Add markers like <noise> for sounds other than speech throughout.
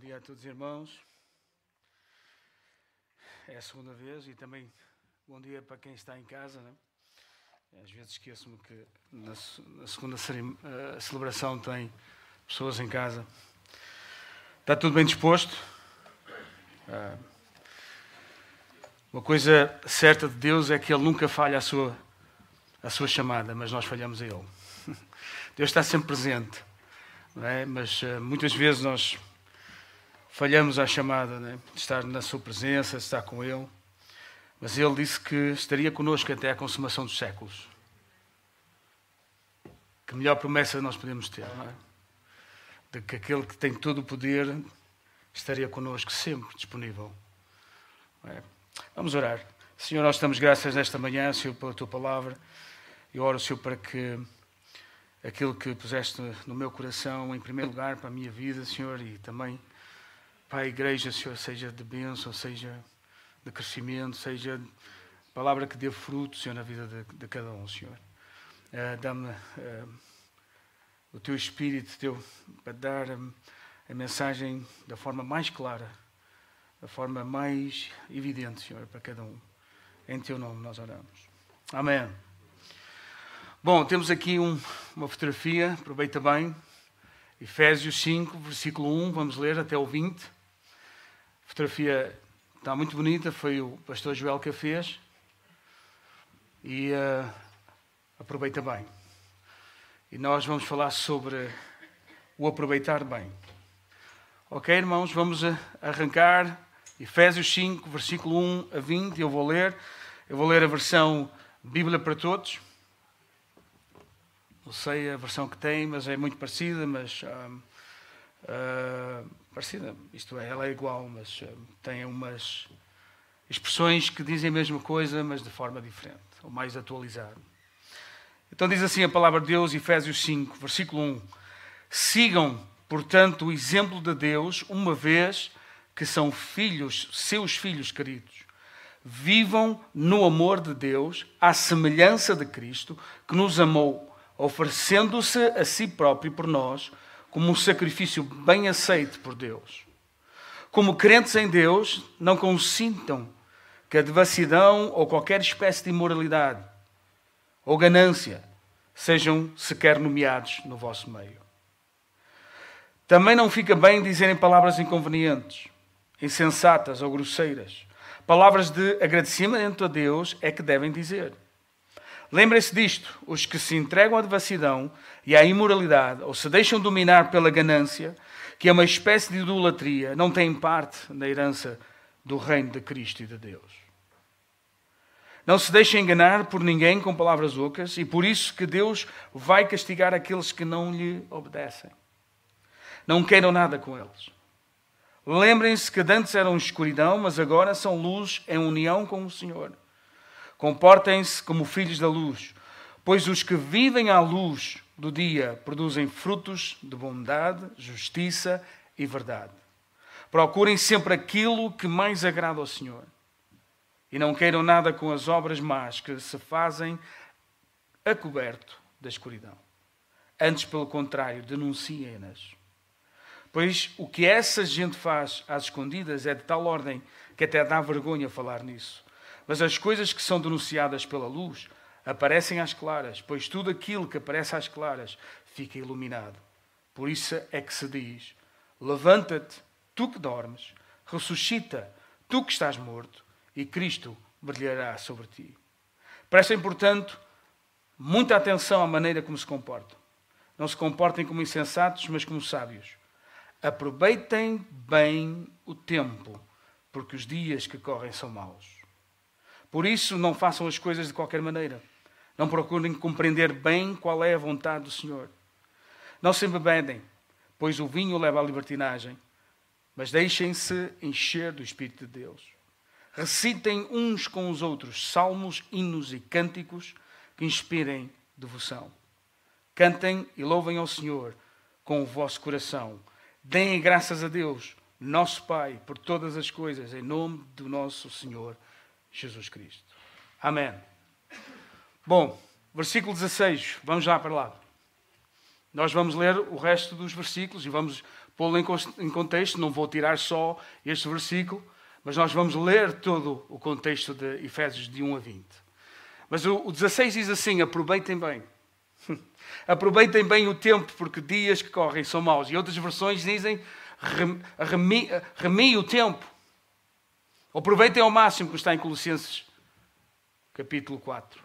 dia a todos, irmãos. É a segunda vez e também bom dia para quem está em casa. Né? Às vezes esqueço-me que na, segunda uh, celebração tem pessoas em casa. Está tudo bem disposto? Uh, uma coisa certa de Deus é que Ele nunca falha a sua, a sua chamada, mas nós falhamos a Ele. <laughs> Deus está sempre presente, é? mas uh, muitas vezes nós falhamos à chamada né? de estar na Sua presença, de estar com Ele. Mas Ele disse que estaria conosco até a consumação dos séculos. Que melhor promessa nós podemos ter, não é? De que aquele que tem todo o poder estaria conosco sempre disponível. É? Vamos orar. Senhor, nós estamos graças nesta manhã, Senhor, pela tua palavra. Eu oro, Senhor, para que aquilo que puseste no meu coração, em primeiro lugar, para a minha vida, Senhor, e também para a igreja, Senhor, seja de bênção, seja de crescimento, seja palavra que dê fruto, Senhor, na vida de, de cada um, Senhor. Uh, Dá-me uh, o teu espírito teu, para dar a, a mensagem da forma mais clara, da forma mais evidente, Senhor, para cada um. Em teu nome nós oramos. Amém. Bom, temos aqui um, uma fotografia, aproveita bem. Efésios 5, versículo 1, vamos ler até o 20. Fotografia está muito bonita, foi o pastor Joel que a fez. E uh, aproveita bem. E nós vamos falar sobre o aproveitar bem. Ok, irmãos, vamos arrancar Efésios 5, versículo 1 a 20. Eu vou ler. Eu vou ler a versão Bíblia para Todos. Não sei a versão que tem, mas é muito parecida, mas. Uh, parecida, isto é, ela é igual, mas uh, tem umas expressões que dizem a mesma coisa, mas de forma diferente, ou mais atualizada. Então diz assim a palavra de Deus, Efésios 5, versículo 1: Sigam, portanto, o exemplo de Deus, uma vez que são filhos, seus filhos queridos. Vivam no amor de Deus, à semelhança de Cristo, que nos amou, oferecendo-se a si próprio por nós como um sacrifício bem aceito por Deus. Como crentes em Deus, não consintam que a devassidão ou qualquer espécie de imoralidade ou ganância sejam sequer nomeados no vosso meio. Também não fica bem dizerem palavras inconvenientes, insensatas ou grosseiras. Palavras de agradecimento a Deus é que devem dizer. Lembrem-se disto: os que se entregam à devassidão e à imoralidade, ou se deixam dominar pela ganância, que é uma espécie de idolatria, não têm parte na herança do reino de Cristo e de Deus. Não se deixem enganar por ninguém com palavras ocas, e por isso que Deus vai castigar aqueles que não lhe obedecem. Não queiram nada com eles. Lembrem-se que antes eram escuridão, mas agora são luz em união com o Senhor. Comportem-se como filhos da luz, pois os que vivem à luz do dia produzem frutos de bondade, justiça e verdade. Procurem sempre aquilo que mais agrada ao Senhor. E não queiram nada com as obras más que se fazem a coberto da escuridão. Antes, pelo contrário, denunciem-nas. Pois o que essa gente faz às escondidas é de tal ordem que até dá vergonha falar nisso. Mas as coisas que são denunciadas pela luz aparecem às claras, pois tudo aquilo que aparece às claras fica iluminado. Por isso é que se diz: Levanta-te, tu que dormes, ressuscita, tu que estás morto, e Cristo brilhará sobre ti. Prestem, portanto, muita atenção à maneira como se comportam. Não se comportem como insensatos, mas como sábios. Aproveitem bem o tempo, porque os dias que correm são maus. Por isso, não façam as coisas de qualquer maneira. Não procurem compreender bem qual é a vontade do Senhor. Não se embebedem, pois o vinho leva à libertinagem, mas deixem-se encher do Espírito de Deus. Recitem uns com os outros salmos, hinos e cânticos que inspirem devoção. Cantem e louvem ao Senhor com o vosso coração. Deem graças a Deus, nosso Pai, por todas as coisas, em nome do nosso Senhor Jesus Cristo. Amém. Bom, versículo 16, vamos já para lá. Nós vamos ler o resto dos versículos e vamos pô-lo em contexto, não vou tirar só este versículo, mas nós vamos ler todo o contexto de Efésios de 1 a 20. Mas o 16 diz assim: aproveitem bem. <laughs> Aproveitem bem o tempo, porque dias que correm são maus. E outras versões dizem: remi, o tempo. Aproveitem ao máximo, que está em Colossenses, capítulo 4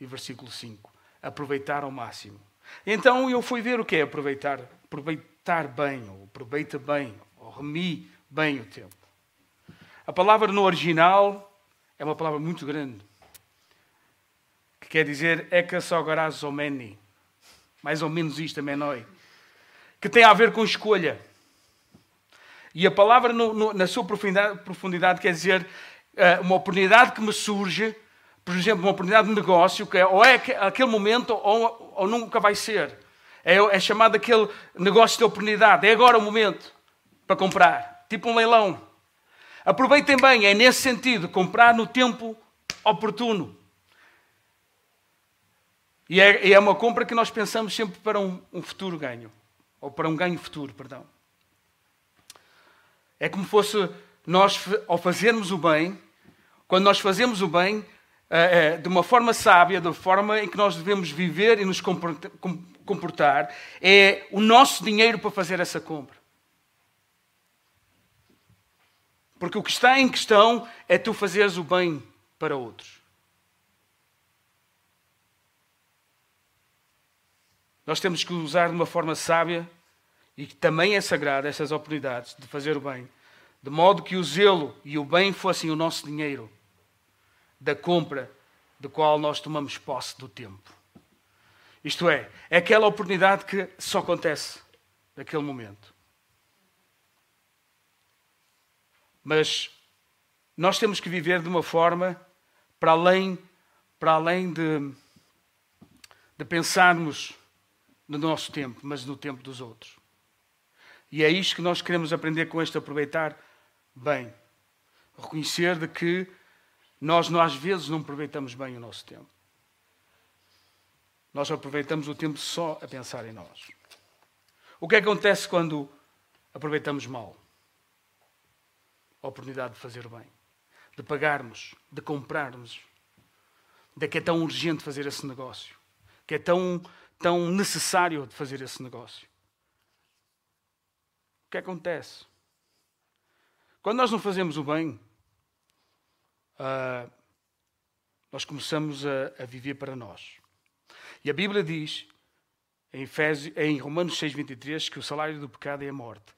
e versículo 5. Aproveitar ao máximo. Então eu fui ver o que é aproveitar, aproveitar bem, ou aproveita bem, ou remi bem o tempo. A palavra no original é uma palavra muito grande, que quer dizer ekasogarazomeni, mais ou menos isto, menoi, que tem a ver com escolha. E a palavra, no, no, na sua profundidade, profundidade, quer dizer uh, uma oportunidade que me surge, por exemplo, uma oportunidade de negócio, que é, ou é aquele momento ou, ou nunca vai ser. É, é chamado aquele negócio de oportunidade. É agora o momento para comprar. Tipo um leilão. Aproveitem bem, é nesse sentido, comprar no tempo oportuno. E é, é uma compra que nós pensamos sempre para um, um futuro ganho. Ou para um ganho futuro, perdão. É como fosse nós, ao fazermos o bem, quando nós fazemos o bem, é, é, de uma forma sábia, da forma em que nós devemos viver e nos comportar, é o nosso dinheiro para fazer essa compra. Porque o que está em questão é tu fazeres o bem para outros. Nós temos que usar de uma forma sábia e que também é sagrada essas oportunidades de fazer o bem, de modo que o zelo e o bem fossem o nosso dinheiro da compra do qual nós tomamos posse do tempo. Isto é, é aquela oportunidade que só acontece naquele momento. Mas nós temos que viver de uma forma para além, para além de, de pensarmos no nosso tempo, mas no tempo dos outros. E é isto que nós queremos aprender com este aproveitar bem. Reconhecer de que nós, às vezes, não aproveitamos bem o nosso tempo. Nós aproveitamos o tempo só a pensar em nós. O que acontece quando aproveitamos mal? A oportunidade de fazer bem, de pagarmos, de comprarmos, de que é tão urgente fazer esse negócio, que é tão, tão necessário de fazer esse negócio. O que acontece? Quando nós não fazemos o bem, uh, nós começamos a, a, viver para nós. E a Bíblia diz, em, Efésio, em Romanos 6,23, que o salário do pecado é a morte.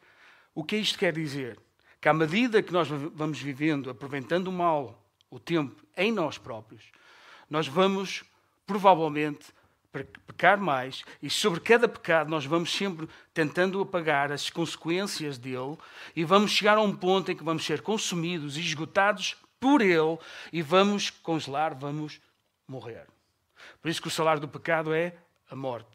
O que isto quer dizer? Que à medida que nós vamos vivendo, aproveitando mal o tempo em nós próprios, nós vamos, provavelmente, pecar mais e sobre cada pecado nós vamos sempre tentando apagar as consequências dele e vamos chegar a um ponto em que vamos ser consumidos e esgotados por Ele e vamos congelar, vamos morrer. Por isso que o salário do pecado é a morte.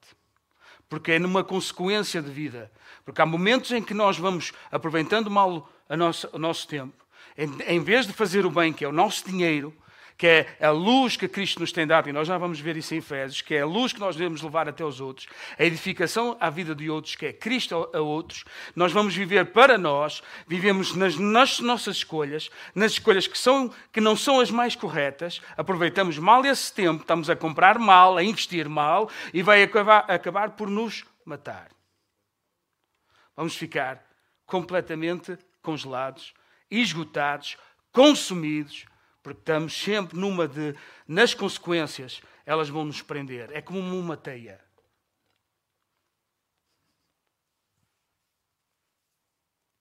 Porque é numa consequência de vida. Porque há momentos em que nós vamos aproveitando mal a o nosso tempo, em, em vez de fazer o bem, que é o nosso dinheiro, que é a luz que Cristo nos tem dado, e nós já vamos ver isso em Efésios, que é a luz que nós devemos levar até os outros, a edificação à vida de outros, que é Cristo a outros, nós vamos viver para nós, vivemos nas, nas nossas escolhas, nas escolhas que, são, que não são as mais corretas, aproveitamos mal esse tempo, estamos a comprar mal, a investir mal, e vai acabar, acabar por nos matar. Vamos ficar completamente congelados, esgotados, consumidos, porque estamos sempre numa de, nas consequências, elas vão nos prender. É como uma teia.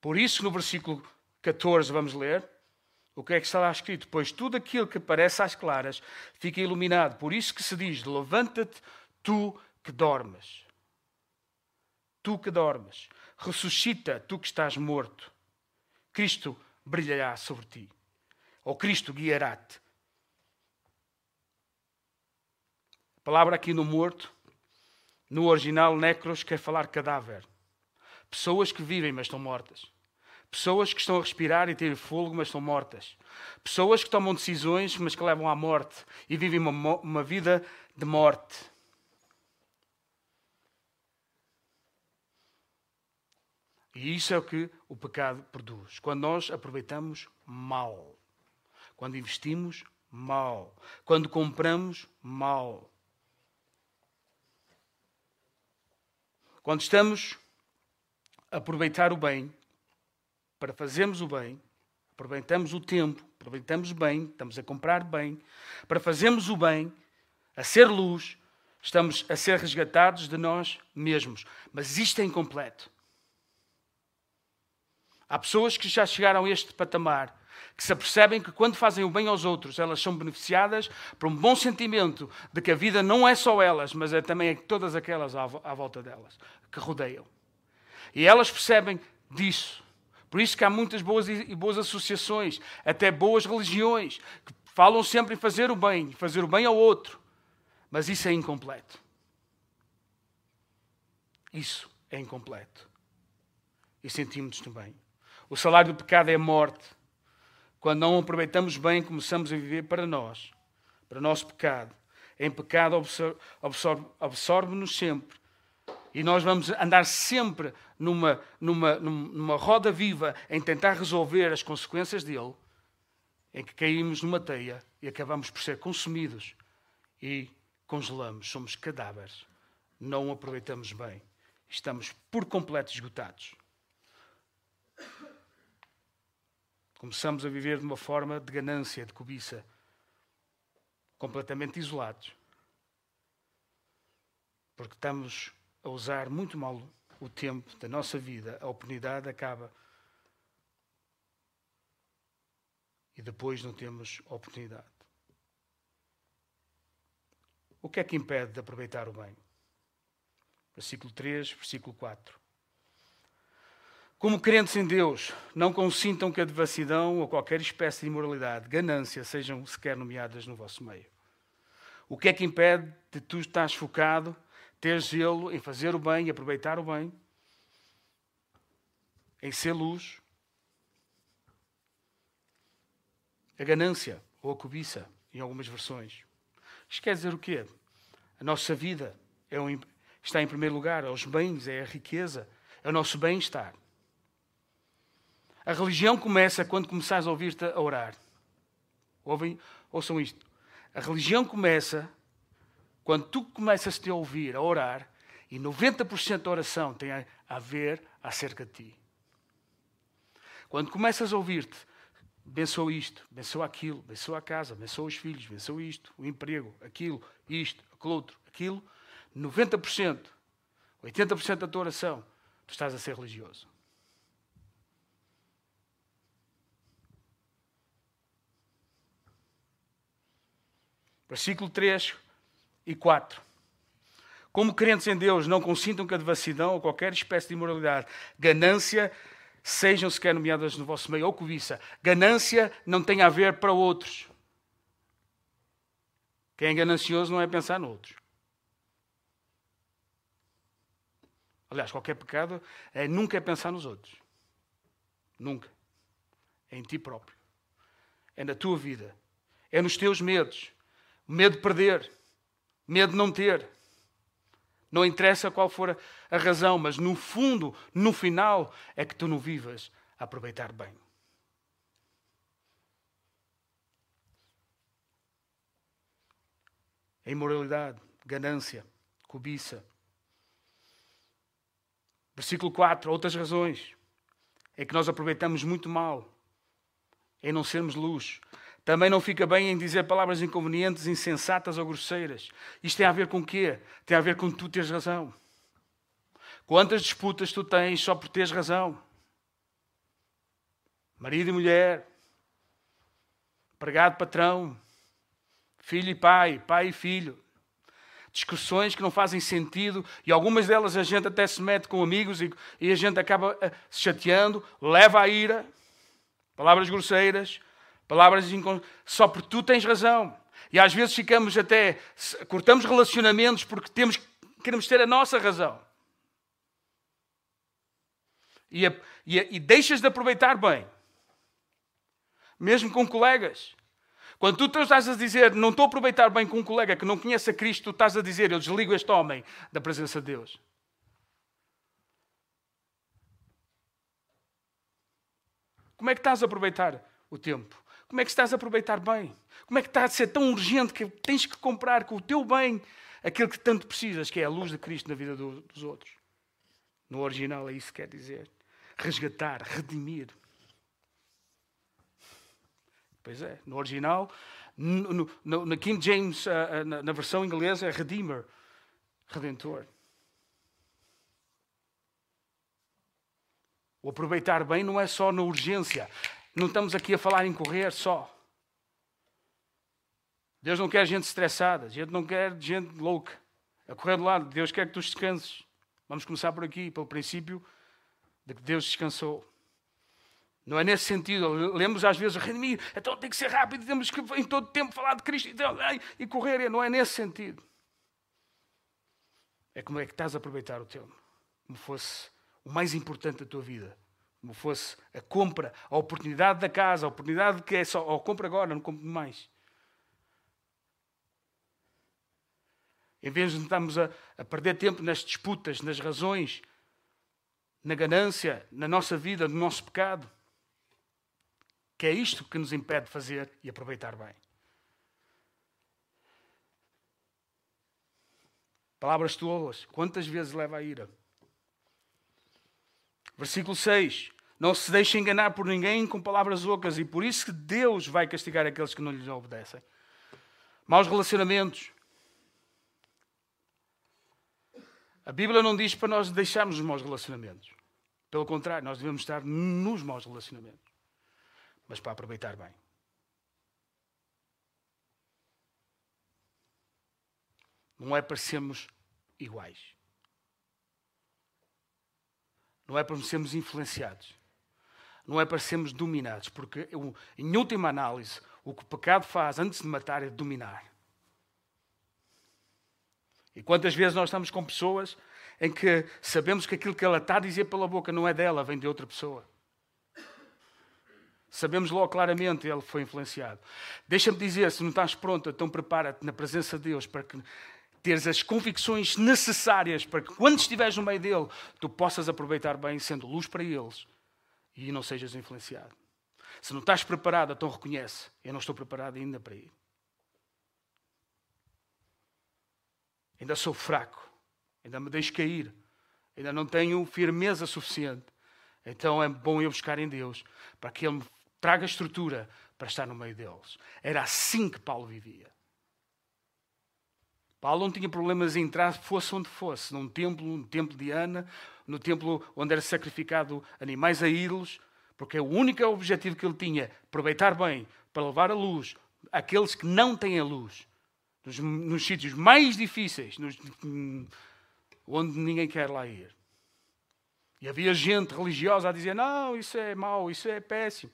Por isso, no versículo 14, vamos ler. O que é que está lá escrito? Pois tudo aquilo que parece às claras fica iluminado. Por isso que se diz: Levanta-te, tu que dormes. Tu que dormes. Ressuscita, tu que estás morto. Cristo brilhará sobre ti ou Cristo guiará-te. A palavra aqui no morto, no original necros, quer falar cadáver. Pessoas que vivem, mas estão mortas. Pessoas que estão a respirar e têm fogo, mas estão mortas. Pessoas que tomam decisões, mas que levam à morte e vivem uma, uma vida de morte. E isso é o que o pecado produz. Quando nós aproveitamos mal. Quando investimos mal. Quando compramos mal. Quando estamos a aproveitar o bem, para fazermos o bem, aproveitamos o tempo, aproveitamos bem, estamos a comprar bem, para fazermos o bem, a ser luz, estamos a ser resgatados de nós mesmos. Mas isto é incompleto. Há pessoas que já chegaram a este patamar, que se apercebem que quando fazem o bem aos outros, elas são beneficiadas por um bom sentimento de que a vida não é só elas, mas é também todas aquelas à volta delas, que rodeiam. E elas percebem disso. Por isso que há muitas boas e boas associações, até boas religiões, que falam sempre em fazer o bem, fazer o bem ao outro. Mas isso é incompleto. Isso é incompleto. E sentimos também. O salário do pecado é a morte. Quando não aproveitamos bem, começamos a viver para nós, para o nosso pecado. Em pecado absorve-nos absorve sempre. E nós vamos andar sempre numa, numa, numa roda viva em tentar resolver as consequências dele, em que caímos numa teia e acabamos por ser consumidos e congelamos, somos cadáveres. Não aproveitamos bem. Estamos por completo esgotados. Começamos a viver de uma forma de ganância, de cobiça, completamente isolados. Porque estamos a usar muito mal o tempo da nossa vida, a oportunidade acaba. E depois não temos oportunidade. O que é que impede de aproveitar o bem? Versículo 3, versículo 4. Como crentes em Deus, não consintam que a devassidão ou qualquer espécie de imoralidade, ganância, sejam sequer nomeadas no vosso meio. O que é que impede de tu estás focado, ter zelo em fazer o bem, aproveitar o bem, em ser luz? A ganância ou a cobiça, em algumas versões. Isto quer dizer o quê? A nossa vida é um, está em primeiro lugar, é os bens, é a riqueza, é o nosso bem-estar. A religião começa quando começares a ouvir-te a orar. Ouvem? Ouçam isto. A religião começa quando tu começas -te a ouvir, a orar, e 90% da oração tem a ver acerca de ti. Quando começas a ouvir-te, abençoa isto, abençoa aquilo, abençoa a casa, abençoa os filhos, abençoa isto, o emprego, aquilo, isto, aquilo outro, aquilo, 90%, 80% da tua oração, tu estás a ser religioso. Versículo 3 e 4. Como crentes em Deus, não consintam que a devassidão ou qualquer espécie de imoralidade, ganância, sejam sequer nomeadas no vosso meio, ou cobiça. Ganância não tem a ver para outros. Quem é ganancioso não é pensar no outro. Aliás, qualquer pecado é nunca é pensar nos outros. Nunca. É em ti próprio. É na tua vida. É nos teus medos medo de perder, medo de não ter. Não interessa qual for a razão, mas no fundo, no final, é que tu não vivas a aproveitar bem. A imoralidade, ganância, cobiça. Versículo 4, outras razões. É que nós aproveitamos muito mal em não sermos luz. Também não fica bem em dizer palavras inconvenientes, insensatas ou grosseiras. Isto tem a ver com o quê? Tem a ver com tu teres razão. Quantas disputas tu tens só por teres razão? Marido e mulher, empregado, patrão, filho e pai, pai e filho. Discussões que não fazem sentido e algumas delas a gente até se mete com amigos e, e a gente acaba eh, se chateando, leva à ira, palavras grosseiras, Palavras só porque tu tens razão. E às vezes ficamos até, cortamos relacionamentos porque temos, queremos ter a nossa razão. E, a, e, a, e deixas de aproveitar bem. Mesmo com colegas. Quando tu estás a dizer, não estou a aproveitar bem com um colega que não conhece a Cristo, tu estás a dizer, eu desligo este homem da presença de Deus. Como é que estás a aproveitar o tempo? Como é que estás a aproveitar bem? Como é que está a ser tão urgente que tens que comprar com o teu bem aquilo que tanto precisas, que é a luz de Cristo na vida do, dos outros? No original é isso que quer dizer. Resgatar, redimir. Pois é, no original, no, no, na King James, uh, na, na versão inglesa, é Redeemer, Redentor. O aproveitar bem não é só na urgência. Não estamos aqui a falar em correr só. Deus não quer gente estressada, Deus não quer gente louca, a correr do lado. Deus quer que tu descanses. Vamos começar por aqui, pelo princípio de que Deus descansou. Não é nesse sentido. Lemos às vezes, redimir, então tem que ser rápido, temos que em todo tempo falar de Cristo então, e correr. Não é nesse sentido. É como é que estás a aproveitar o tempo. Como fosse o mais importante da tua vida. Como fosse a compra, a oportunidade da casa, a oportunidade que é só, ou compra agora, não compro mais. Em vez de estarmos a, a perder tempo nas disputas, nas razões, na ganância, na nossa vida, no nosso pecado. Que é isto que nos impede de fazer e aproveitar bem. Palavras tolas. Quantas vezes leva a ira? Versículo 6. Não se deixe enganar por ninguém com palavras ocas, e por isso que Deus vai castigar aqueles que não lhes obedecem. Maus relacionamentos. A Bíblia não diz para nós deixarmos os maus relacionamentos. Pelo contrário, nós devemos estar nos maus relacionamentos. Mas para aproveitar bem. Não é para sermos iguais. Não é para sermos influenciados. Não é para sermos dominados. Porque, em última análise, o que o pecado faz antes de matar é dominar. E quantas vezes nós estamos com pessoas em que sabemos que aquilo que ela está a dizer pela boca não é dela, vem de outra pessoa. Sabemos logo claramente, ele foi influenciado. Deixa-me dizer, se não estás pronto, então prepara-te na presença de Deus para que teres as convicções necessárias para que quando estiveres no meio dele, tu possas aproveitar bem, sendo luz para eles e não sejas influenciado. Se não estás preparado, então reconhece, eu não estou preparado ainda para ir. Ainda sou fraco, ainda me deixo cair, ainda não tenho firmeza suficiente. Então é bom eu buscar em Deus para que Ele me traga estrutura para estar no meio deles. Era assim que Paulo vivia. Paulo não tinha problemas em entrar, fosse onde fosse, num templo, no templo de Ana, no templo onde era sacrificado animais a ídolos, porque o único objetivo que ele tinha, aproveitar bem, para levar a luz aqueles que não têm a luz, nos, nos sítios mais difíceis, nos, onde ninguém quer lá ir. E havia gente religiosa a dizer: não, isso é mau, isso é péssimo,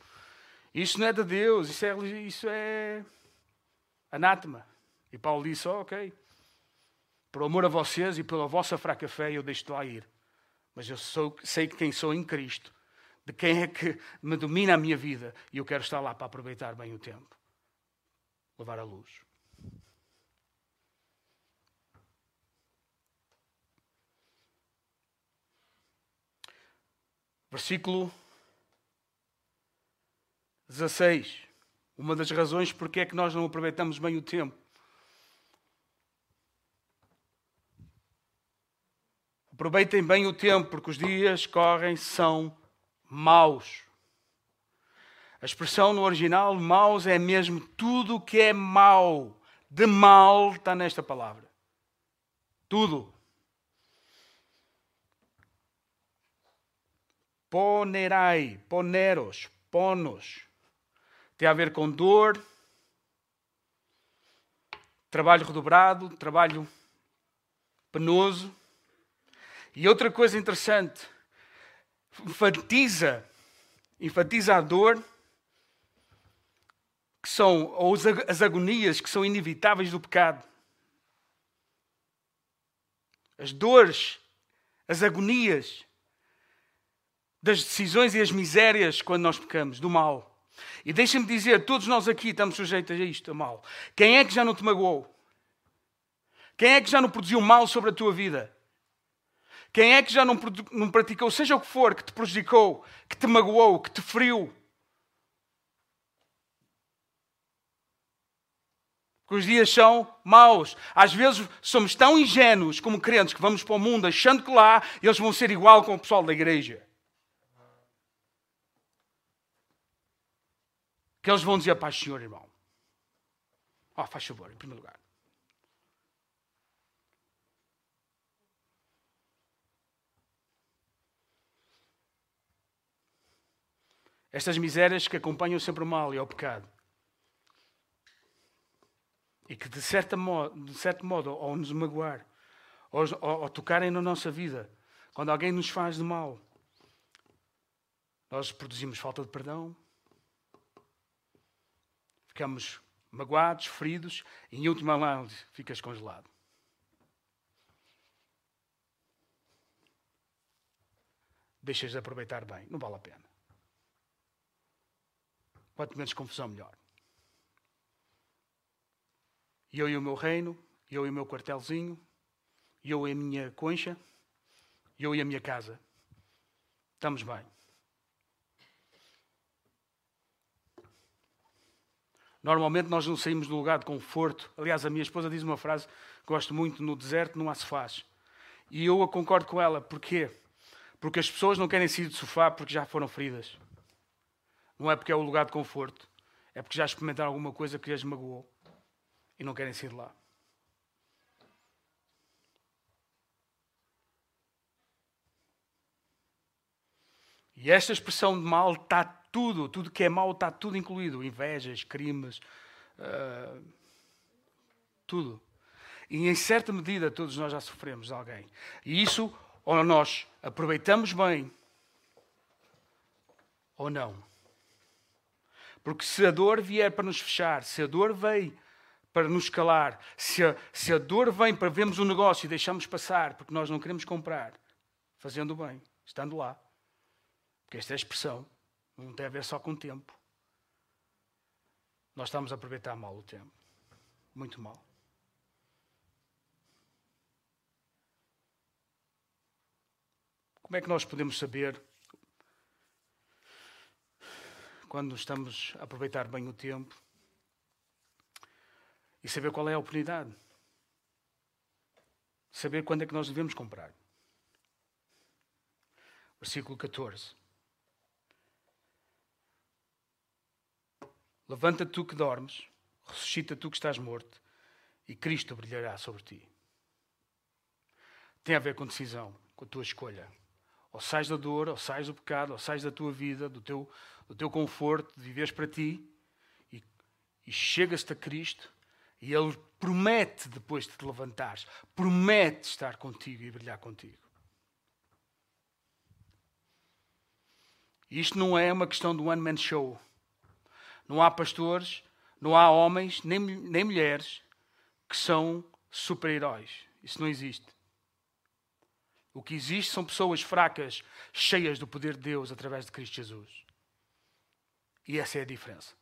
isso não é de Deus, isso é, isso é anátema. E Paulo disse: oh, ok, por amor a vocês e pela vossa fraca fé, eu deixo de lá ir. Mas eu sou, sei quem sou em Cristo, de quem é que me domina a minha vida, e eu quero estar lá para aproveitar bem o tempo levar a luz. Versículo 16. Uma das razões porque é que nós não aproveitamos bem o tempo. Aproveitem bem o tempo, porque os dias correm são maus. A expressão no original, maus, é mesmo tudo o que é mau. De mal está nesta palavra. Tudo. Ponerai, poneros, ponos. Tem a ver com dor, trabalho redobrado, trabalho penoso. E outra coisa interessante, enfatiza, enfatiza a dor, que são ou as agonias que são inevitáveis do pecado. As dores, as agonias das decisões e as misérias quando nós pecamos, do mal. E deixa-me dizer, todos nós aqui estamos sujeitos a isto, a mal. Quem é que já não te magoou? Quem é que já não produziu mal sobre a tua vida? Quem é que já não, não praticou, seja o que for, que te prejudicou, que te magoou, que te feriu? que os dias são maus. Às vezes somos tão ingênuos como crentes que vamos para o mundo achando que lá eles vão ser igual com o pessoal da igreja. Que eles vão dizer, paz, Senhor, irmão. Oh, faz favor, em primeiro lugar. Estas misérias que acompanham sempre o mal e o pecado e que de, certa modo, de certo modo, ao nos magoar, ou, tocarem na nossa vida, quando alguém nos faz de mal, nós produzimos falta de perdão, ficamos magoados, feridos, e em última análise ficas congelado. Deixas de aproveitar bem, não vale a pena. Quanto menos confusão, melhor. Eu e o meu reino, eu e o meu quartelzinho, eu e a minha concha, eu e a minha casa. Estamos bem. Normalmente nós não saímos do lugar de conforto. Aliás, a minha esposa diz uma frase que gosto muito: no deserto não há sofás. E eu a concordo com ela. Porquê? Porque as pessoas não querem sair de sofá porque já foram feridas. Não é porque é o lugar de conforto. É porque já experimentaram alguma coisa que as magoou e não querem sair de lá. E esta expressão de mal está tudo, tudo que é mal está tudo incluído: invejas, crimes, uh, tudo. E em certa medida todos nós já sofremos de alguém. E isso, ou nós aproveitamos bem, ou não. Porque se a dor vier para nos fechar, se a dor veio para nos calar, se a, se a dor vem para vermos um negócio e deixamos passar porque nós não queremos comprar, fazendo bem, estando lá. Porque esta é a expressão, não tem a ver só com o tempo. Nós estamos a aproveitar mal o tempo. Muito mal. Como é que nós podemos saber quando estamos a aproveitar bem o tempo? e saber qual é a oportunidade. Saber quando é que nós devemos comprar. Versículo 14. Levanta tu que dormes, ressuscita tu que estás morto, e Cristo brilhará sobre ti. Tem a ver com decisão, com a tua escolha. Ou sais da dor, ou sais do pecado, ou sais da tua vida, do teu, do teu conforto, de viveres para ti, e, e chegas-te a Cristo e Ele promete, depois de te levantares, promete estar contigo e brilhar contigo. Isto não é uma questão do one-man show. Não há pastores, não há homens, nem, nem mulheres que são super-heróis. Isso não existe. O que existe são pessoas fracas, cheias do poder de Deus através de Cristo Jesus. E essa é a diferença.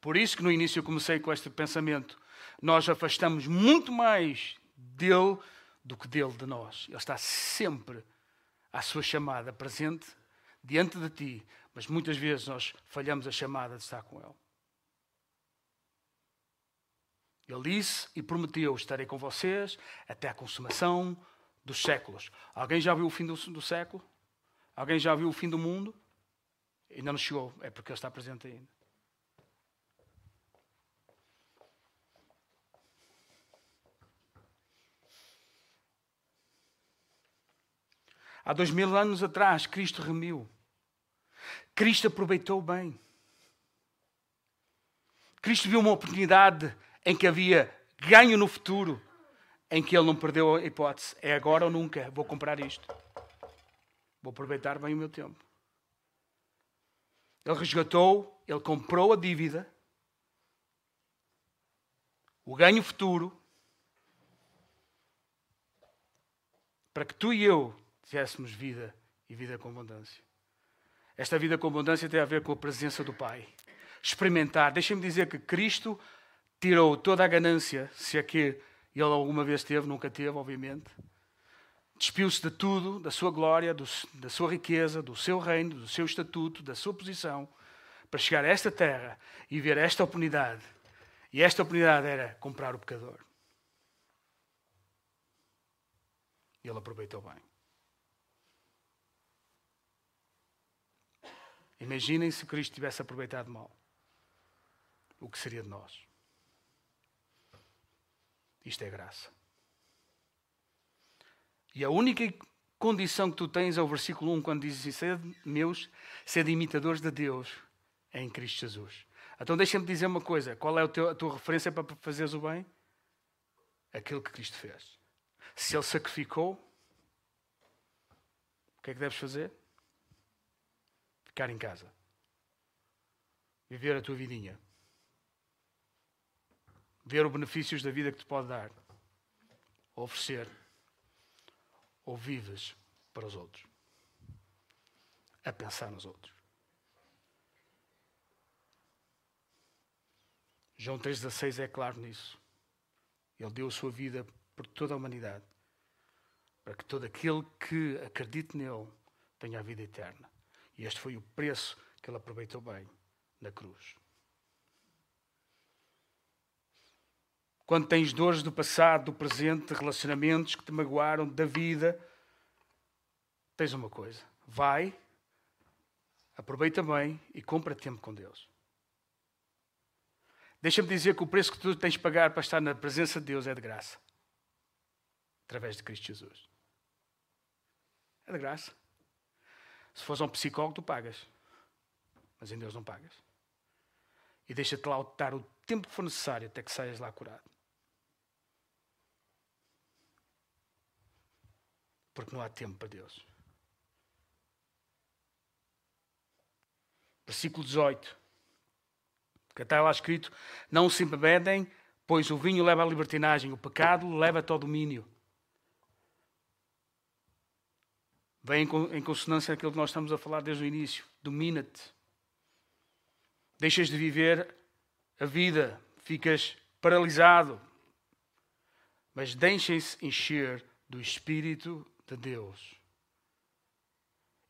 Por isso que no início eu comecei com este pensamento. Nós afastamos muito mais dele do que dele de nós. Ele está sempre à sua chamada presente diante de ti, mas muitas vezes nós falhamos a chamada de estar com ele. Ele disse e prometeu: estarei com vocês até a consumação dos séculos. Alguém já viu o fim do, do século? Alguém já viu o fim do mundo? Ainda não chegou, é porque ele está presente ainda. Há dois mil anos atrás, Cristo remiu. Cristo aproveitou bem. Cristo viu uma oportunidade em que havia ganho no futuro, em que ele não perdeu a hipótese. É agora ou nunca. Vou comprar isto. Vou aproveitar bem o meu tempo. Ele resgatou, ele comprou a dívida, o ganho futuro, para que tu e eu tivéssemos vida e vida com abundância. Esta vida com abundância tem a ver com a presença do Pai. Experimentar. Deixem-me dizer que Cristo tirou toda a ganância, se é que ele alguma vez teve, nunca teve, obviamente. Despiu-se de tudo, da sua glória, do, da sua riqueza, do seu reino, do seu estatuto, da sua posição, para chegar a esta terra e ver esta oportunidade E esta oportunidade era comprar o pecador. E ele aproveitou bem. Imaginem se Cristo tivesse aproveitado mal. O que seria de nós? Isto é graça. E a única condição que tu tens é o versículo 1, quando diz assim: sede meus, sede imitadores de Deus em Cristo Jesus. Então deixa-me dizer uma coisa: qual é a tua referência para fazeres o bem? Aquilo que Cristo fez. Se Ele sacrificou, o que é que deves fazer? Ficar em casa. Viver a tua vidinha. Ver os benefícios da vida que te pode dar. Oferecer. Ou vives para os outros. A pensar nos outros. João 3,16 é claro nisso. Ele deu a sua vida por toda a humanidade, para que todo aquele que acredite nele tenha a vida eterna. E este foi o preço que ele aproveitou bem na cruz. Quando tens dores do passado, do presente, relacionamentos que te magoaram, da vida, tens uma coisa: vai, aproveita bem e compra tempo com Deus. Deixa-me dizer que o preço que tu tens de pagar para estar na presença de Deus é de graça. Através de Cristo Jesus. É de graça. Se fores um psicólogo, tu pagas. Mas em Deus não pagas. E deixa-te lá dar o tempo que for necessário até que saias lá curado. Porque não há tempo para Deus. Versículo 18 que está lá escrito: Não se embebedem, pois o vinho leva à libertinagem, o pecado leva-te ao domínio. Vem em consonância aquilo que nós estamos a falar desde o início. Domina-te. Deixas de viver a vida, ficas paralisado. Mas deixem-se encher do Espírito de Deus.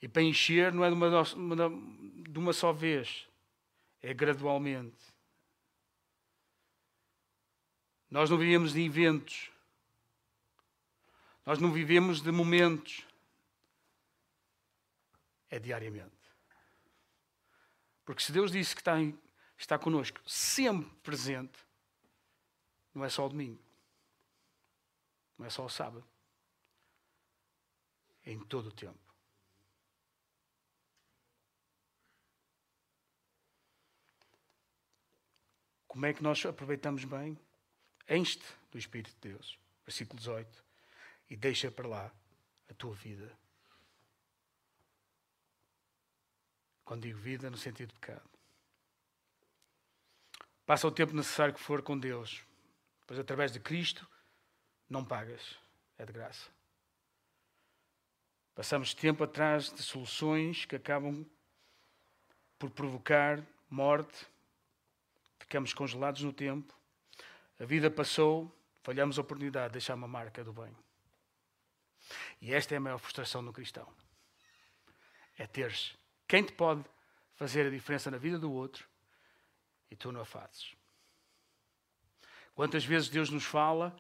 E para encher não é de uma, de uma só vez é gradualmente. Nós não vivemos de eventos. Nós não vivemos de momentos. É diariamente. Porque se Deus disse que está, em, está connosco sempre presente, não é só o domingo. Não é só o sábado. Em todo o tempo. Como é que nós aproveitamos bem? Enche-te do Espírito de Deus. Versículo 18. E deixa para lá a tua vida. Quando digo vida, no sentido de pecado. Passa o tempo necessário que for com Deus. Pois através de Cristo não pagas. É de graça. Passamos tempo atrás de soluções que acabam por provocar morte, ficamos congelados no tempo, a vida passou, falhamos a oportunidade de deixar uma marca do bem. E esta é a maior frustração no cristão. É teres quem te pode fazer a diferença na vida do outro e tu não a fazes. Quantas vezes Deus nos fala,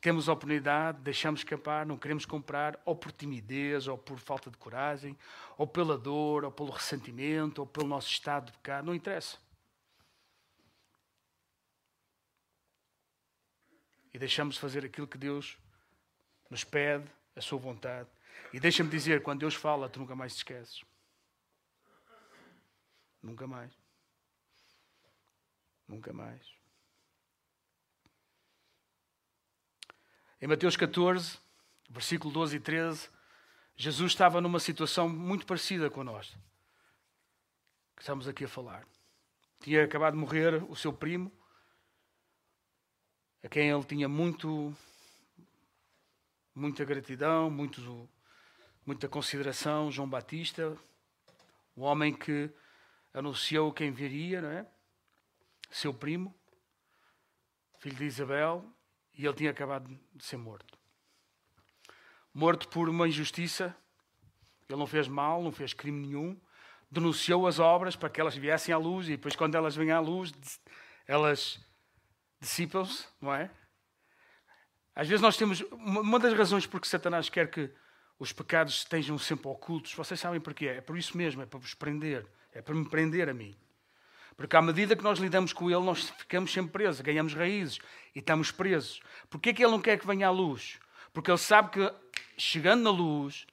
temos a oportunidade, deixamos escapar, não queremos comprar, ou por timidez, ou por falta de coragem, ou pela dor, ou pelo ressentimento, ou pelo nosso estado de pecado, não interessa. e deixamos de fazer aquilo que Deus nos pede, a sua vontade. E deixa-me dizer, quando Deus fala, tu nunca mais te esqueces. Nunca mais. Nunca mais. Em Mateus 14, versículo 12 e 13, Jesus estava numa situação muito parecida com nós. Que estamos aqui a falar. Tinha acabado de morrer o seu primo, a quem ele tinha muito, muita gratidão, muito, muita consideração, João Batista, o homem que anunciou quem viria, não é? Seu primo, filho de Isabel, e ele tinha acabado de ser morto. Morto por uma injustiça, ele não fez mal, não fez crime nenhum, denunciou as obras para que elas viessem à luz, e depois, quando elas vêm à luz, elas dissipam-se, não é? Às vezes nós temos. Uma das razões por que Satanás quer que os pecados estejam sempre ocultos, vocês sabem porquê? É por isso mesmo, é para vos prender. É para me prender a mim. Porque à medida que nós lidamos com ele, nós ficamos sempre presos, ganhamos raízes e estamos presos. Porquê que ele não quer que venha à luz? Porque ele sabe que chegando na luz,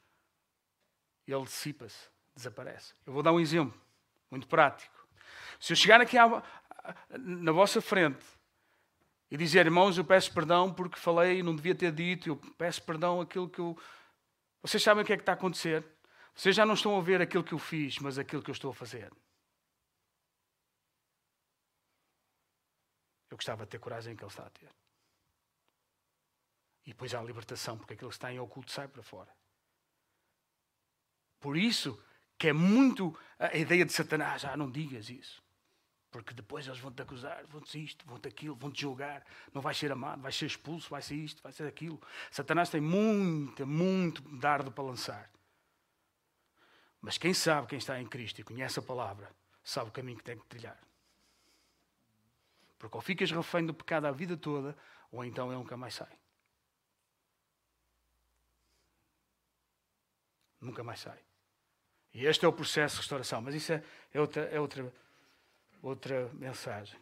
ele dissipa-se, desaparece. Eu vou dar um exemplo muito prático. Se eu chegar aqui à, na vossa frente e dizer, irmãos, eu peço perdão porque falei, não devia ter dito, eu peço perdão aquilo que eu. Vocês sabem o que é que está a acontecer? Vocês já não estão a ver aquilo que eu fiz, mas aquilo que eu estou a fazer. Eu gostava de ter coragem que ele está a ter. E depois há a libertação, porque aquilo que está em oculto sai para fora. Por isso que é muito a ideia de Satanás, ah, não digas isso. Porque depois eles vão te acusar, vão te isto, vão te aquilo, vão te julgar. Não vais ser amado, vais ser expulso, vai ser isto, vai ser aquilo. Satanás tem muito, muito dardo para lançar. Mas quem sabe, quem está em Cristo e conhece a palavra, sabe o caminho que tem que trilhar. Porque ou ficas refém do pecado a vida toda, ou então ele nunca mais sai. Nunca mais sai. E este é o processo de restauração. Mas isso é, é outra, é outra outra mensagem.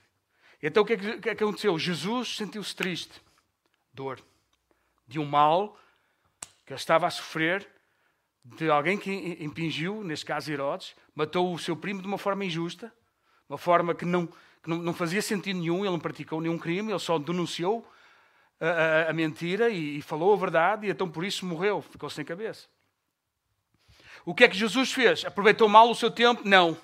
Então o que é que, que, é que aconteceu? Jesus sentiu-se triste, dor, de um mal que ele estava a sofrer, de alguém que impingiu, neste caso Herodes, matou o seu primo de uma forma injusta, uma forma que não, que não, não fazia sentido nenhum, ele não praticou nenhum crime, ele só denunciou a, a, a mentira e, e falou a verdade, e então por isso morreu, ficou sem cabeça. O que é que Jesus fez? Aproveitou mal o seu tempo? Não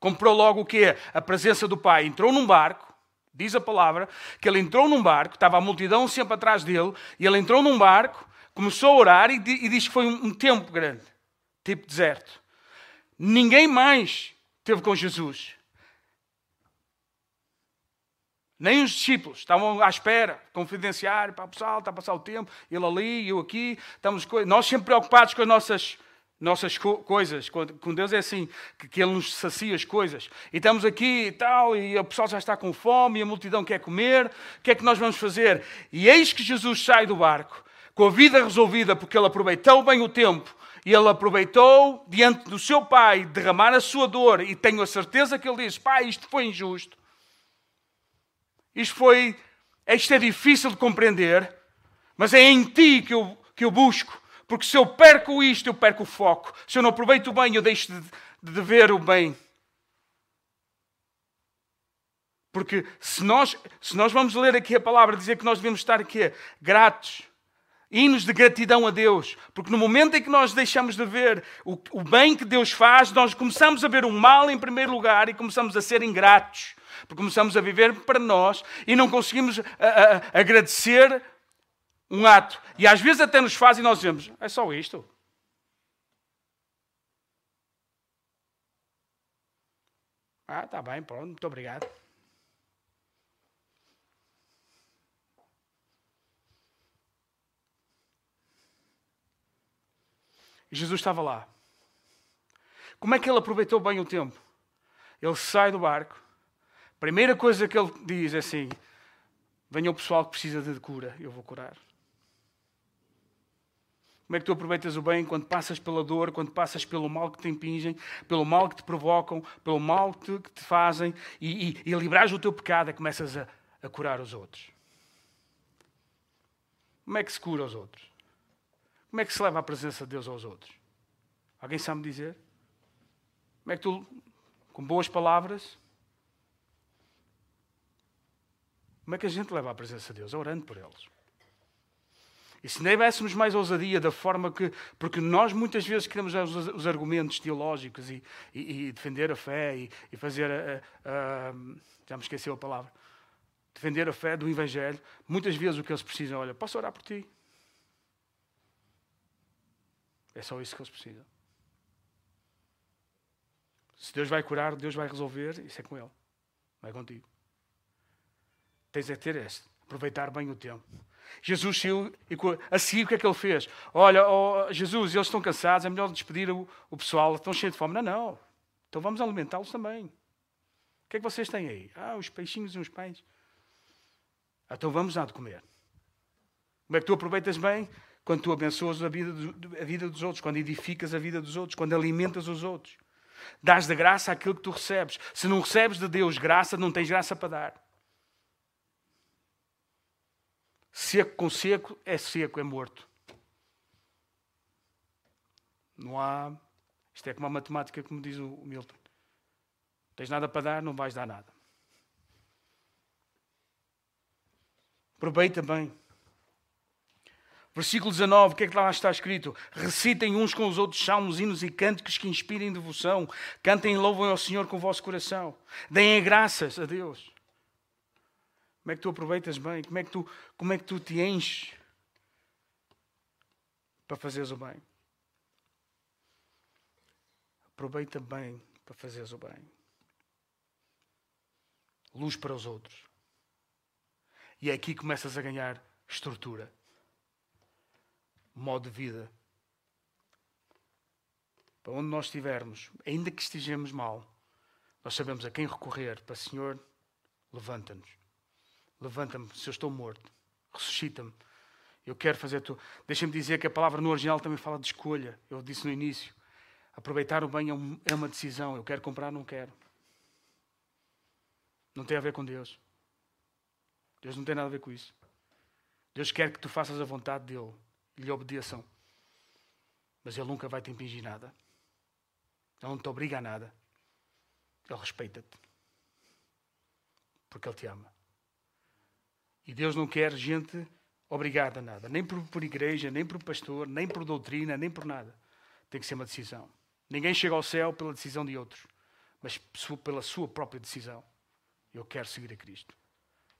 comprou logo o quê? A presença do Pai. Entrou num barco, diz a palavra, que ele entrou num barco, estava a multidão sempre atrás dele, e ele entrou num barco, começou a orar e, e diz que foi um, um tempo grande, tipo deserto. Ninguém mais teve com Jesus. Nem os discípulos estavam à espera, confidenciar, para o pessoal, está a passar o tempo, ele ali, eu aqui, estamos nós sempre preocupados com as nossas nossas co coisas. Com Deus é assim, que, que, Ele nos sacia as coisas. E estamos aqui e tal, e o pessoal já está com fome, e a multidão quer comer. O que é que nós vamos fazer? E eis que Jesus sai do barco, com a vida resolvida, porque Ele aproveitou bem o tempo. E ele aproveitou diante do seu pai derramar a sua dor, e tenho a certeza que ele disse: Pai, isto foi injusto. Isto foi. Isto é difícil de compreender, mas é em ti que eu, que eu busco porque se eu perco isto, eu perco o foco. Se eu não aproveito o bem, eu deixo de, de ver o bem. Porque se nós, se nós vamos ler aqui a palavra, dizer que nós devemos estar aqui gratos, hinos de gratidão a Deus, porque no momento em que nós deixamos de ver o, o bem que Deus faz, nós começamos a ver o mal em primeiro lugar e começamos a ser ingratos, porque começamos a viver para nós e não conseguimos a, a, agradecer um ato. E às vezes até nos faz e nós dizemos: é só isto. Ah, está bem, pronto, muito obrigado. Jesus estava lá. Como é que ele aproveitou bem o tempo? Ele sai do barco. Primeira coisa que ele diz é assim: venha o pessoal que precisa de cura, eu vou curar. Como é que tu aproveitas o bem quando passas pela dor, quando passas pelo mal que te impingem, pelo mal que te provocam, pelo mal que te, que te fazem e, e, e livrares o teu pecado e começas a, a curar os outros? Como é que se cura os outros? Como é que se leva a presença de Deus aos outros? Alguém sabe dizer? Como é que tu, com boas palavras, como é que a gente leva a presença de Deus? Orando por eles. E se tivéssemos mais ousadia da forma que. Porque nós muitas vezes queremos os, os argumentos teológicos e, e, e, defender a fé e, e fazer. A, a, a, já me esqueceu a palavra. Defender a fé do Evangelho. Muitas vezes o que eles precisam, olha, posso orar por ti? É só isso que eles precisam. Se Deus vai curar, Deus vai resolver, isso é com Ele. Não é contigo. Tens é ter este. Aproveitar bem o tempo. Jesus saiu e a seguir o que é que ele fez? Olha, oh, Jesus, eles estão cansados, é melhor despedir o, o pessoal, estão cheios de fome. Não, não. Então vamos alimentá-los também. O que é que vocês têm aí? Ah, os peixinhos e os pães. Então vamos dar de comer. Como é que tu aproveitas bem? Quando tu abençoas a vida, a vida dos outros, quando edificas a vida dos outros, quando alimentas os outros. Dás de graça aquilo que tu recebes. Se não recebes de Deus graça, não tens graça para dar. Seco com seco é seco, é morto. Não há. Isto é como a matemática, como diz o Milton. Tens nada para dar, não vais dar nada. Aproveita bem. Versículo 19, o que é que lá está escrito? Recitem uns com os outros salmos, hinos e cânticos que inspirem devoção. Cantem e louvem ao Senhor com o vosso coração. Deem graças a Deus. Como é que tu aproveitas bem? Como é que tu, como é que tu te enches para fazeres o bem? Aproveita bem para fazeres o bem. Luz para os outros. E é aqui que começas a ganhar estrutura modo de vida. Para onde nós estivermos, ainda que estejamos mal, nós sabemos a quem recorrer. Para Senhor, levanta-nos. Levanta-me se eu estou morto. Ressuscita-me. Eu quero fazer tu. Deixa-me dizer que a palavra no original também fala de escolha. Eu disse no início. Aproveitar o bem é, é uma decisão. Eu quero comprar, não quero. Não tem a ver com Deus. Deus não tem nada a ver com isso. Deus quer que tu faças a vontade dele lhe obedeçam. Mas Ele nunca vai te impingir nada. Ele não te obriga a nada. Ele respeita-te. Porque Ele te ama. E Deus não quer gente obrigada a nada. Nem por, por igreja, nem por pastor, nem por doutrina, nem por nada. Tem que ser uma decisão. Ninguém chega ao céu pela decisão de outros, mas pela sua própria decisão. Eu quero seguir a Cristo.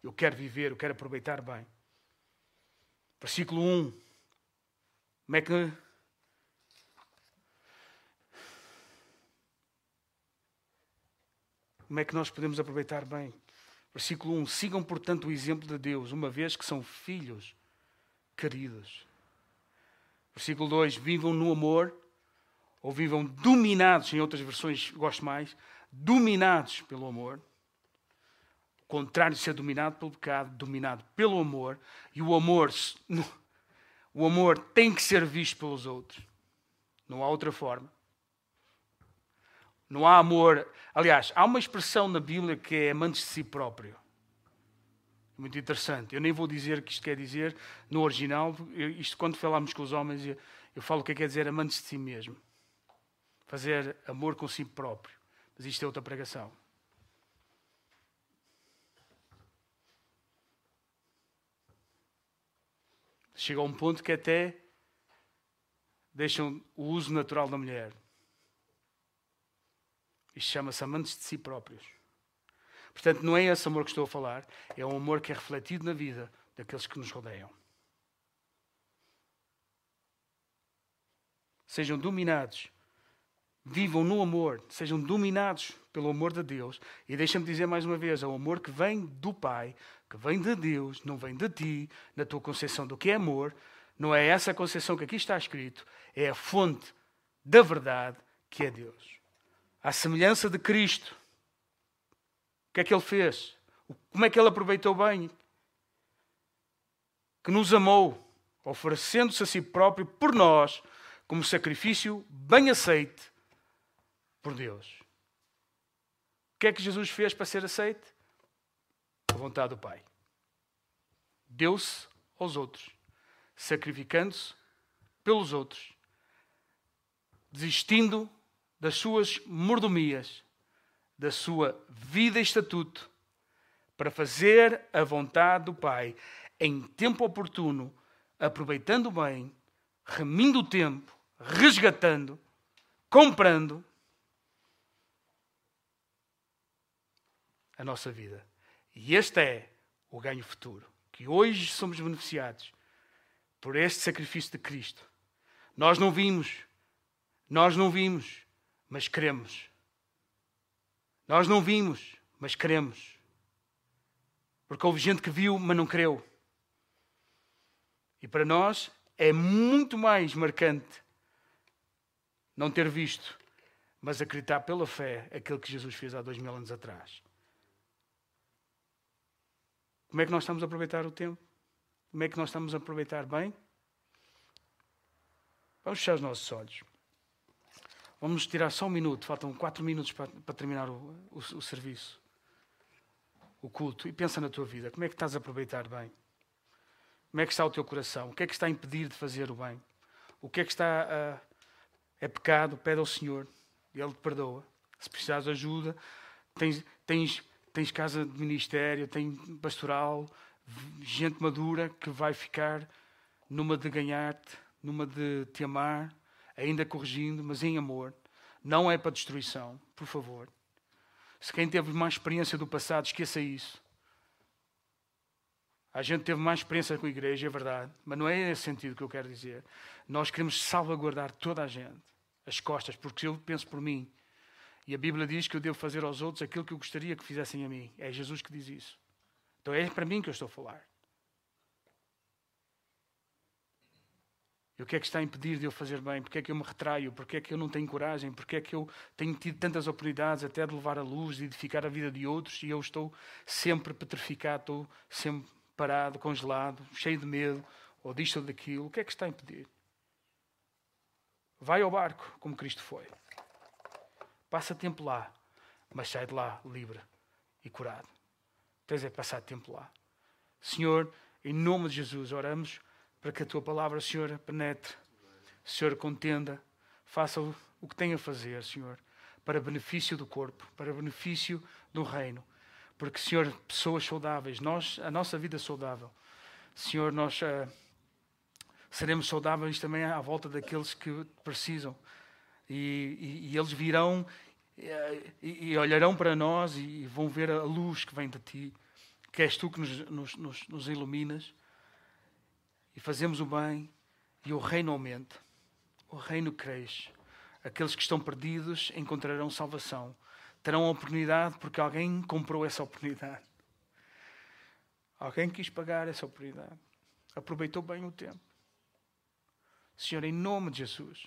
Eu quero viver, eu quero aproveitar bem. Versículo 1. Como é que. Como é que nós podemos aproveitar bem? Versículo 1: Sigam, portanto, o exemplo de Deus, uma vez que são filhos queridos. Versículo 2: Vivam no amor, ou vivam dominados, em outras versões gosto mais, dominados pelo amor. O contrário de ser dominado pelo pecado, dominado pelo amor. E o amor o amor tem que ser visto pelos outros. Não há outra forma. Não há amor. Aliás, há uma expressão na Bíblia que é amantes de si próprio. Muito interessante. Eu nem vou dizer o que isto quer dizer no original. Isto, quando falamos com os homens, eu, falo o que é que quer dizer amantes de si mesmo. Fazer amor com si próprio. Mas isto é outra pregação. Chega a um ponto que até deixam o uso natural da mulher. Isto chama-se amantes de si próprios. Portanto, não é esse amor que estou a falar, é um amor que é refletido na vida daqueles que nos rodeiam. Sejam dominados, vivam no amor, sejam dominados pelo amor de Deus. E deixa-me dizer mais uma vez: é o amor que vem do Pai que vem de Deus, não vem de ti, na tua concepção do que é amor, não é essa concepção que aqui está escrito, é a fonte da verdade que é Deus. A semelhança de Cristo. O que é que ele fez? Como é que ele aproveitou bem? Que nos amou, oferecendo-se a si próprio por nós, como sacrifício bem aceite por Deus. O que é que Jesus fez para ser aceite? Vontade do Pai. Deu-se aos outros, sacrificando-se pelos outros, desistindo das suas mordomias, da sua vida e estatuto, para fazer a vontade do Pai em tempo oportuno, aproveitando bem, remindo o tempo, resgatando, comprando a nossa vida. E este é o ganho futuro, que hoje somos beneficiados por este sacrifício de Cristo. Nós não vimos, nós não vimos, mas queremos. Nós não vimos, mas queremos. Porque houve gente que viu, mas não creu. E para nós é muito mais marcante não ter visto, mas acreditar pela fé aquilo que Jesus fez há dois mil anos atrás. Como é que nós estamos a aproveitar o tempo? Como é que nós estamos a aproveitar bem? Vamos fechar os nossos olhos. Vamos tirar só um minuto, faltam quatro minutos para, para terminar o, o, o, serviço, o culto. E pensa na tua vida, como é que estás a aproveitar bem? Como é que está o teu coração? O que é que está a impedir de fazer o bem? O que é que está a, é pecado? Pede ao Senhor, Ele te perdoa. Se precisares de ajuda, tens, tens, tens casa de ministério, tem pastoral, gente madura que vai ficar numa de ganhar-te, numa de te amar, ainda corrigindo, mas em amor. Não é para destruição, por favor. Se quem teve mais experiência do passado, esqueça isso. A gente teve mais experiência com a igreja, é verdade, mas não é esse sentido que eu quero dizer. Nós queremos salvaguardar toda a gente, as costas, porque eu penso por mim. E a Bíblia diz que eu devo fazer aos outros aquilo que eu gostaria que fizessem a mim. É Jesus que diz isso. Então é para mim que eu estou a falar. E o que é que está a impedir de eu fazer bem? Porque é que eu me retraio? Porque é que eu não tenho coragem? Porque é que eu tenho tido tantas oportunidades até de levar a luz, de edificar a vida de outros e eu estou sempre petrificado, estou sempre parado, congelado, cheio de medo, ou disto ou daquilo? O que é que está a impedir? Vai ao barco, como Cristo foi. Passa tempo lá, mas sai de lá livre e curado. Tens é passar tempo lá. Senhor, em nome de Jesus, oramos para que a tua palavra, Senhor, penetre, Senhor, contenda, faça o que tem a fazer, Senhor, para benefício do corpo, para benefício do reino. Porque, Senhor, pessoas saudáveis, nós, a nossa vida saudável, Senhor, nós uh, seremos saudáveis também à volta daqueles que precisam. E, e, e eles virão uh, e, e, olharão para nós e vão ver a luz que vem de ti, que és tu que nos, nos, nos iluminas e fazemos o bem e o reino aumenta, o reino cresce. Aqueles que estão perdidos encontrarão salvação, terão a oportunidade porque alguém comprou essa oportunidade. Alguém quis pagar essa oportunidade. Aproveitou bem o tempo. Senhor, em nome de Jesus,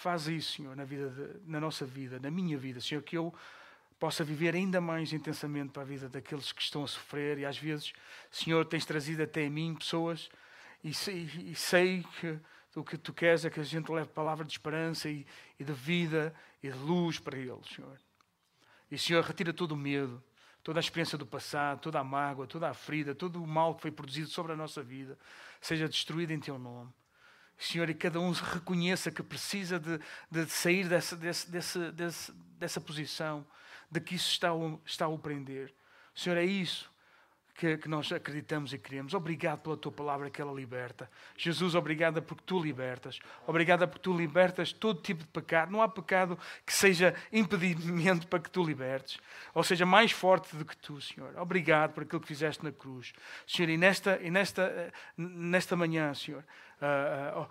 faz isso, Senhor, na, vida de, na nossa vida, na minha vida, Senhor, que eu possa viver ainda mais intensamente para a vida daqueles que estão a sofrer e às vezes, Senhor, tens trazido até a mim pessoas e sei, e sei que o que tu queres é que a gente leve palavra de esperança e, e de vida e de luz para eles, Senhor. E, Senhor, retira todo o medo, toda a experiência do passado, toda a mágoa, toda a ferida, todo o mal que foi produzido sobre a nossa vida, seja destruído em Teu nome. Senhor, e cada um reconheça que precisa de, de sair dessa, desse, desse, desse, dessa posição, de que isso está, está a o prender. Senhor, é isso que, que, nós acreditamos e queremos. Obrigado pela tua palavra que ela liberta. Jesus, obrigada porque tu libertas. Obrigada porque tu libertas todo tipo de pecado. Não há pecado que seja impedimento para que tu libertes. Ou seja, mais forte do que tu, Senhor. Obrigado por aquilo que fizeste na cruz. Senhor, e nesta, e nesta, nesta manhã, Senhor, uh, uh,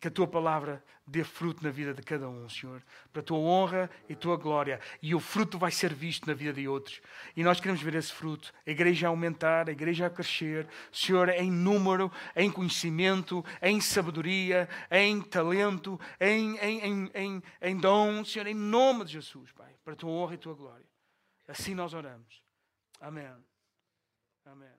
que a tua palavra dê fruto na vida de cada um, Senhor, para a tua honra e tua glória. E o fruto vai ser visto na vida de outros. E nós queremos ver esse fruto. A igreja a aumentar, a igreja a crescer, Senhor, em número, em conhecimento, em sabedoria, em talento, em, em, em, em, em dom, Senhor, em nome de Jesus, Pai, para a tua honra e a tua glória. Assim nós oramos. Amém. Amém.